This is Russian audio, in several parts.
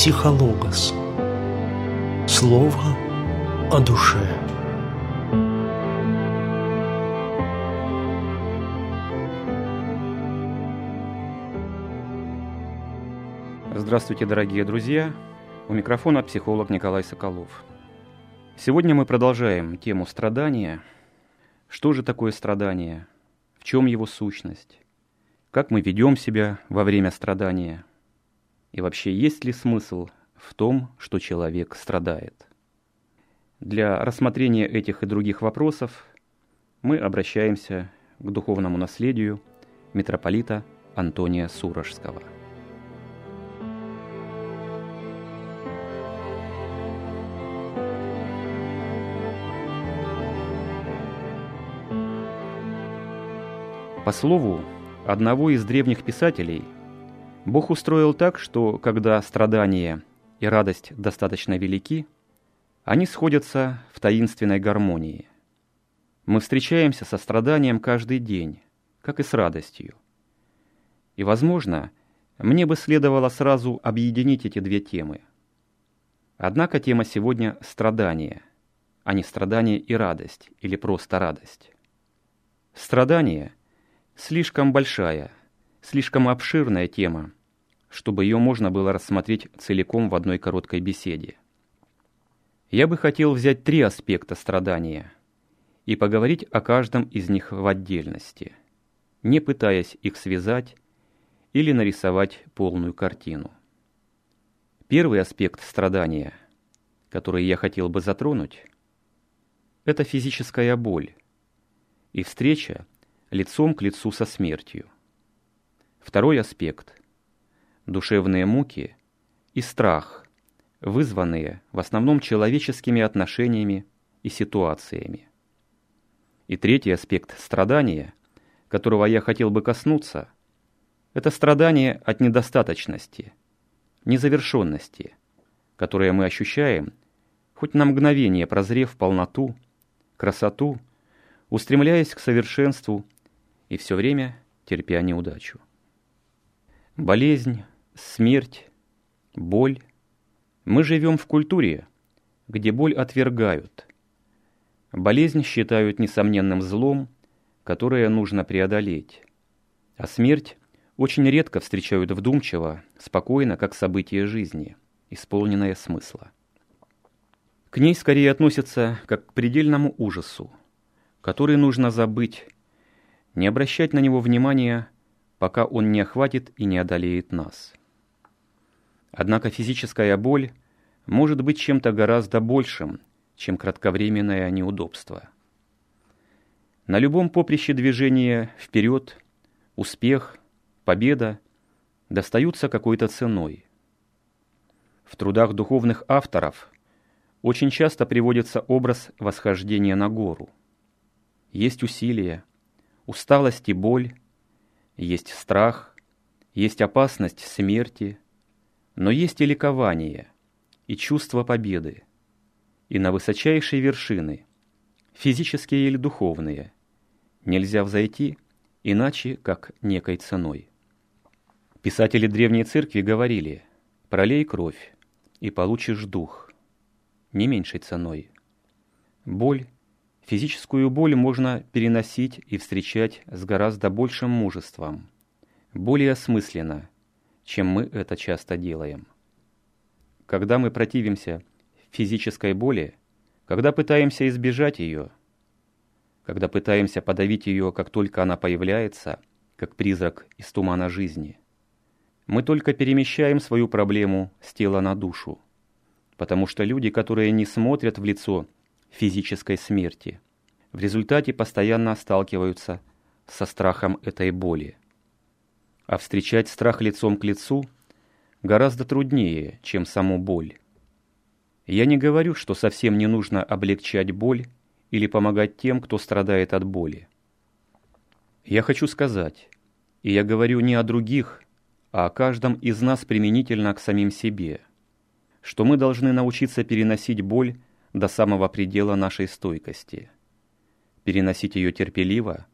Психологос. Слово о душе. Здравствуйте, дорогие друзья! У микрофона психолог Николай Соколов. Сегодня мы продолжаем тему страдания. Что же такое страдание? В чем его сущность? Как мы ведем себя во время страдания? И вообще, есть ли смысл в том, что человек страдает? Для рассмотрения этих и других вопросов мы обращаемся к духовному наследию митрополита Антония Сурожского. По слову одного из древних писателей – Бог устроил так, что когда страдания и радость достаточно велики, они сходятся в таинственной гармонии. Мы встречаемся со страданием каждый день, как и с радостью. И, возможно, мне бы следовало сразу объединить эти две темы. Однако тема сегодня – страдание, а не страдание и радость, или просто радость. Страдание – слишком большая – слишком обширная тема, чтобы ее можно было рассмотреть целиком в одной короткой беседе. Я бы хотел взять три аспекта страдания и поговорить о каждом из них в отдельности, не пытаясь их связать или нарисовать полную картину. Первый аспект страдания, который я хотел бы затронуть, это физическая боль и встреча лицом к лицу со смертью. Второй аспект – душевные муки и страх, вызванные в основном человеческими отношениями и ситуациями. И третий аспект страдания, которого я хотел бы коснуться, это страдание от недостаточности, незавершенности, которое мы ощущаем, хоть на мгновение прозрев полноту, красоту, устремляясь к совершенству и все время терпя неудачу. Болезнь, смерть, боль. Мы живем в культуре, где боль отвергают. Болезнь считают несомненным злом, которое нужно преодолеть. А смерть очень редко встречают вдумчиво, спокойно, как событие жизни, исполненное смысла. К ней скорее относятся как к предельному ужасу, который нужно забыть, не обращать на него внимания пока он не охватит и не одолеет нас. Однако физическая боль может быть чем-то гораздо большим, чем кратковременное неудобство. На любом поприще движения вперед, успех, победа достаются какой-то ценой. В трудах духовных авторов очень часто приводится образ восхождения на гору. Есть усилия, усталость и боль, есть страх, есть опасность смерти, но есть и ликование, и чувство победы. И на высочайшие вершины, физические или духовные, нельзя взойти иначе, как некой ценой. Писатели Древней Церкви говорили «пролей кровь, и получишь дух» не меньшей ценой. Боль Физическую боль можно переносить и встречать с гораздо большим мужеством, более осмысленно, чем мы это часто делаем. Когда мы противимся физической боли, когда пытаемся избежать ее, когда пытаемся подавить ее, как только она появляется, как призрак из тумана жизни, мы только перемещаем свою проблему с тела на душу, потому что люди, которые не смотрят в лицо физической смерти. В результате постоянно сталкиваются со страхом этой боли. А встречать страх лицом к лицу гораздо труднее, чем саму боль. Я не говорю, что совсем не нужно облегчать боль или помогать тем, кто страдает от боли. Я хочу сказать, и я говорю не о других, а о каждом из нас применительно к самим себе, что мы должны научиться переносить боль до самого предела нашей стойкости. Переносить ее терпеливо,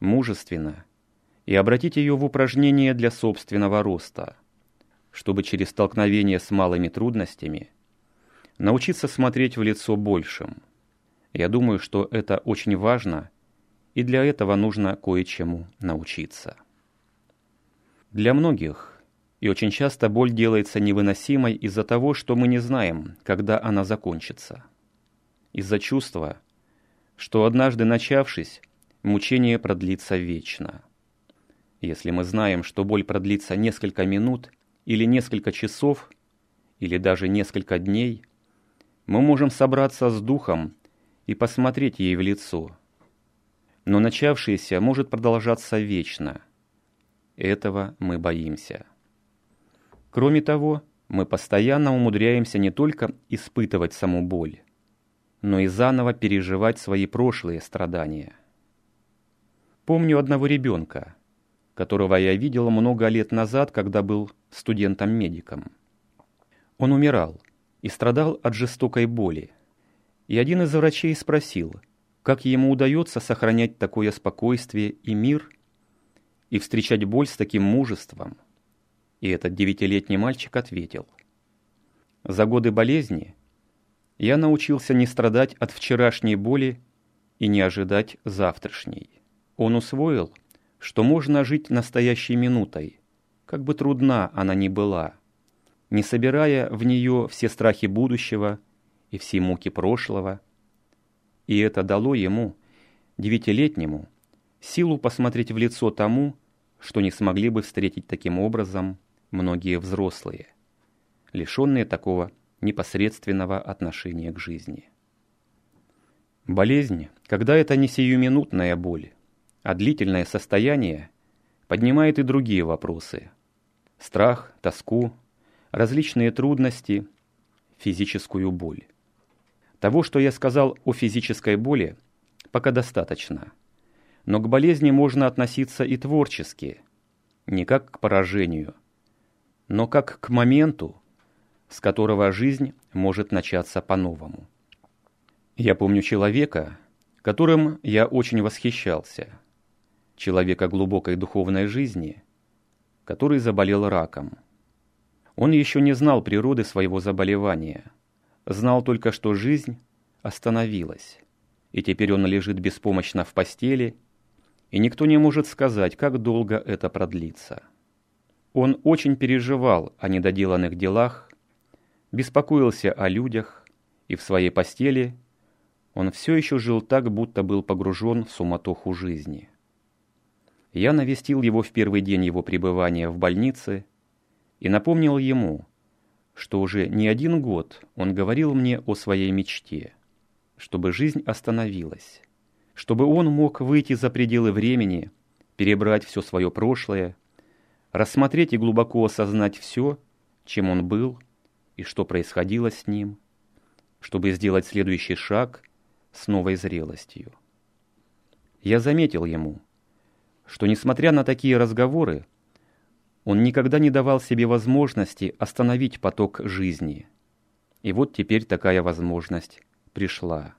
мужественно и обратить ее в упражнение для собственного роста, чтобы через столкновение с малыми трудностями научиться смотреть в лицо большим. Я думаю, что это очень важно, и для этого нужно кое-чему научиться. Для многих и очень часто боль делается невыносимой из-за того, что мы не знаем, когда она закончится. Из-за чувства, что однажды начавшись, мучение продлится вечно. Если мы знаем, что боль продлится несколько минут или несколько часов, или даже несколько дней, мы можем собраться с духом и посмотреть ей в лицо. Но начавшееся может продолжаться вечно. Этого мы боимся. Кроме того, мы постоянно умудряемся не только испытывать саму боль, но и заново переживать свои прошлые страдания. Помню одного ребенка, которого я видел много лет назад, когда был студентом-медиком. Он умирал и страдал от жестокой боли. И один из врачей спросил, как ему удается сохранять такое спокойствие и мир и встречать боль с таким мужеством. И этот девятилетний мальчик ответил, «За годы болезни я научился не страдать от вчерашней боли и не ожидать завтрашней. Он усвоил, что можно жить настоящей минутой, как бы трудна она ни была, не собирая в нее все страхи будущего и все муки прошлого. И это дало ему, девятилетнему, силу посмотреть в лицо тому, что не смогли бы встретить таким образом многие взрослые, лишенные такого непосредственного отношения к жизни. Болезнь, когда это не сиюминутная боль, а длительное состояние, поднимает и другие вопросы. Страх, тоску, различные трудности, физическую боль. Того, что я сказал о физической боли, пока достаточно. Но к болезни можно относиться и творчески, не как к поражению, но как к моменту, с которого жизнь может начаться по-новому. Я помню человека, которым я очень восхищался. Человека глубокой духовной жизни, который заболел раком. Он еще не знал природы своего заболевания. Знал только, что жизнь остановилась. И теперь он лежит беспомощно в постели, и никто не может сказать, как долго это продлится. Он очень переживал о недоделанных делах, беспокоился о людях, и в своей постели он все еще жил так, будто был погружен в суматоху жизни. Я навестил его в первый день его пребывания в больнице и напомнил ему, что уже не один год он говорил мне о своей мечте, чтобы жизнь остановилась, чтобы он мог выйти за пределы времени, перебрать все свое прошлое, рассмотреть и глубоко осознать все, чем он был и что происходило с ним, чтобы сделать следующий шаг с новой зрелостью. Я заметил ему, что, несмотря на такие разговоры, он никогда не давал себе возможности остановить поток жизни. И вот теперь такая возможность пришла.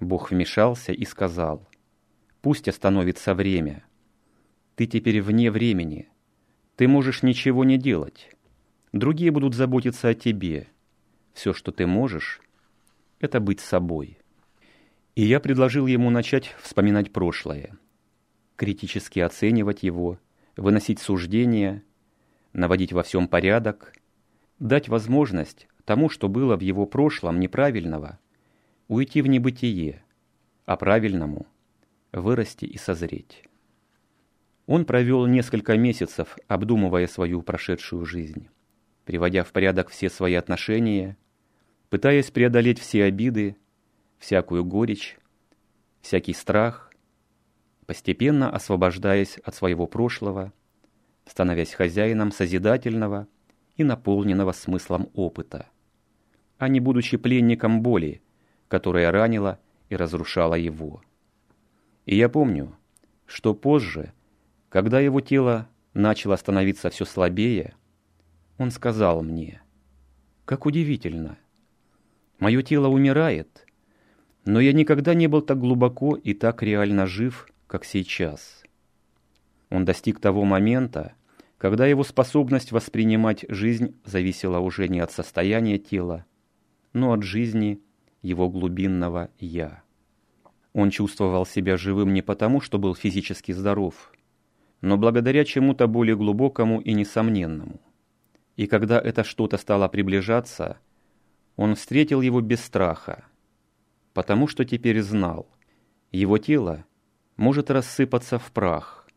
Бог вмешался и сказал, «Пусть остановится время. Ты теперь вне времени. Ты можешь ничего не делать. Другие будут заботиться о тебе. Все, что ты можешь, это быть собой. И я предложил ему начать вспоминать прошлое, критически оценивать его, выносить суждения, наводить во всем порядок, дать возможность тому, что было в его прошлом неправильного, уйти в небытие, а правильному вырасти и созреть. Он провел несколько месяцев, обдумывая свою прошедшую жизнь приводя в порядок все свои отношения, пытаясь преодолеть все обиды, всякую горечь, всякий страх, постепенно освобождаясь от своего прошлого, становясь хозяином созидательного и наполненного смыслом опыта, а не будучи пленником боли, которая ранила и разрушала его. И я помню, что позже, когда его тело начало становиться все слабее, он сказал мне, «Как удивительно! Мое тело умирает, но я никогда не был так глубоко и так реально жив, как сейчас». Он достиг того момента, когда его способность воспринимать жизнь зависела уже не от состояния тела, но от жизни его глубинного «я». Он чувствовал себя живым не потому, что был физически здоров, но благодаря чему-то более глубокому и несомненному. И когда это что-то стало приближаться, он встретил его без страха, потому что теперь знал, его тело может рассыпаться в прах,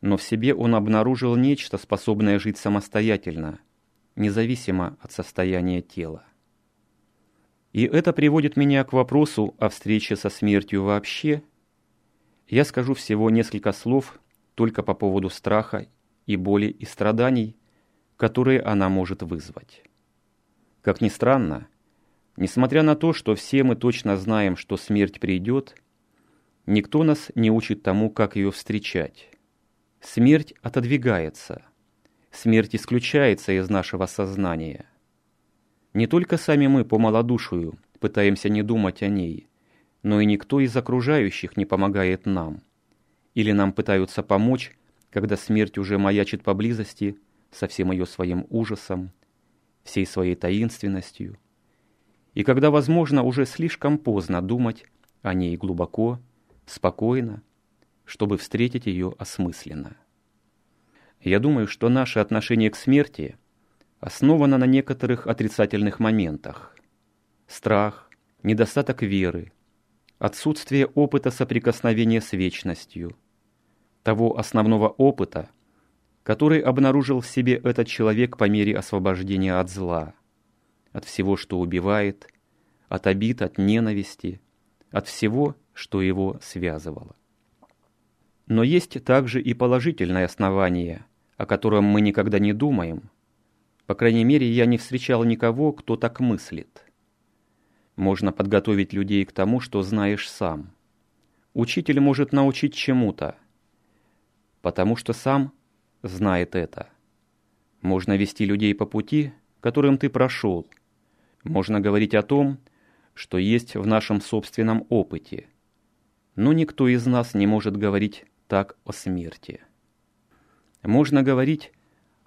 но в себе он обнаружил нечто, способное жить самостоятельно, независимо от состояния тела. И это приводит меня к вопросу о встрече со смертью вообще. Я скажу всего несколько слов только по поводу страха и боли и страданий, которые она может вызвать. Как ни странно, несмотря на то, что все мы точно знаем, что смерть придет, никто нас не учит тому, как ее встречать. Смерть отодвигается, смерть исключается из нашего сознания – не только сами мы по малодушию пытаемся не думать о ней, но и никто из окружающих не помогает нам. Или нам пытаются помочь, когда смерть уже маячит поблизости со всем ее своим ужасом, всей своей таинственностью, и когда, возможно, уже слишком поздно думать о ней глубоко, спокойно, чтобы встретить ее осмысленно. Я думаю, что наше отношение к смерти – основана на некоторых отрицательных моментах. Страх, недостаток веры, отсутствие опыта соприкосновения с вечностью, того основного опыта, который обнаружил в себе этот человек по мере освобождения от зла, от всего, что убивает, от обид, от ненависти, от всего, что его связывало. Но есть также и положительное основание, о котором мы никогда не думаем, по крайней мере, я не встречал никого, кто так мыслит. Можно подготовить людей к тому, что знаешь сам. Учитель может научить чему-то, потому что сам знает это. Можно вести людей по пути, которым ты прошел. Можно говорить о том, что есть в нашем собственном опыте. Но никто из нас не может говорить так о смерти. Можно говорить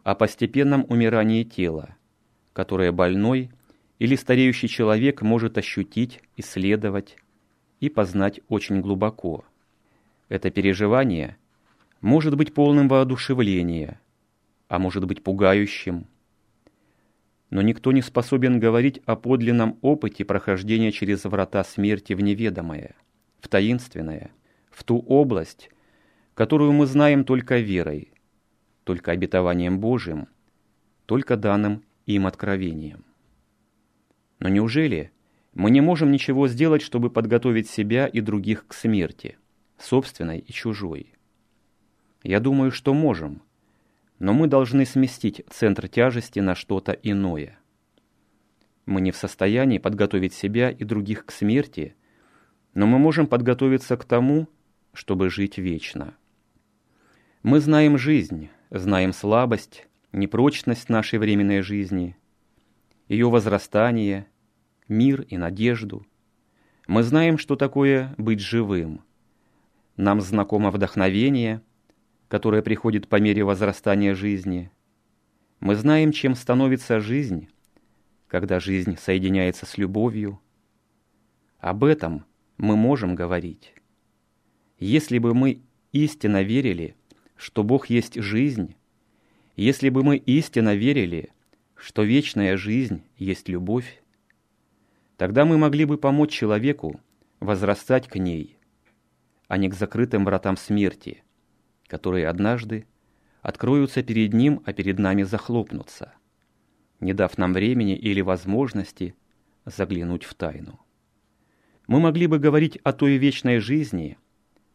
о постепенном умирании тела, которое больной или стареющий человек может ощутить, исследовать и познать очень глубоко. Это переживание может быть полным воодушевления, а может быть пугающим. Но никто не способен говорить о подлинном опыте прохождения через врата смерти в неведомое, в таинственное, в ту область, которую мы знаем только верой, только обетованием Божиим, только данным им откровением. Но неужели мы не можем ничего сделать, чтобы подготовить себя и других к смерти, собственной и чужой? Я думаю, что можем, но мы должны сместить центр тяжести на что-то иное. Мы не в состоянии подготовить себя и других к смерти, но мы можем подготовиться к тому, чтобы жить вечно. Мы знаем жизнь, знаем слабость, непрочность нашей временной жизни, ее возрастание, мир и надежду. Мы знаем, что такое быть живым. Нам знакомо вдохновение, которое приходит по мере возрастания жизни. Мы знаем, чем становится жизнь, когда жизнь соединяется с любовью. Об этом мы можем говорить. Если бы мы истинно верили, что Бог есть жизнь, если бы мы истинно верили, что вечная жизнь есть любовь, тогда мы могли бы помочь человеку возрастать к ней, а не к закрытым вратам смерти, которые однажды откроются перед ним, а перед нами захлопнутся, не дав нам времени или возможности заглянуть в тайну. Мы могли бы говорить о той вечной жизни,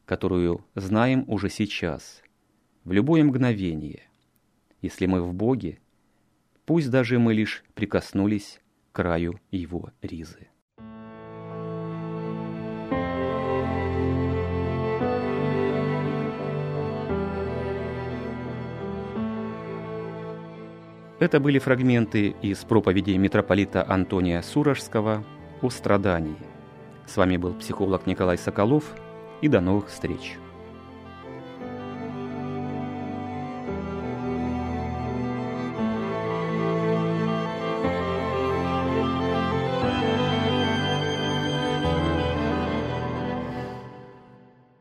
которую знаем уже сейчас – в любое мгновение. Если мы в Боге, пусть даже мы лишь прикоснулись к краю Его ризы. Это были фрагменты из проповедей митрополита Антония Суражского о страдании. С вами был психолог Николай Соколов, и до новых встреч.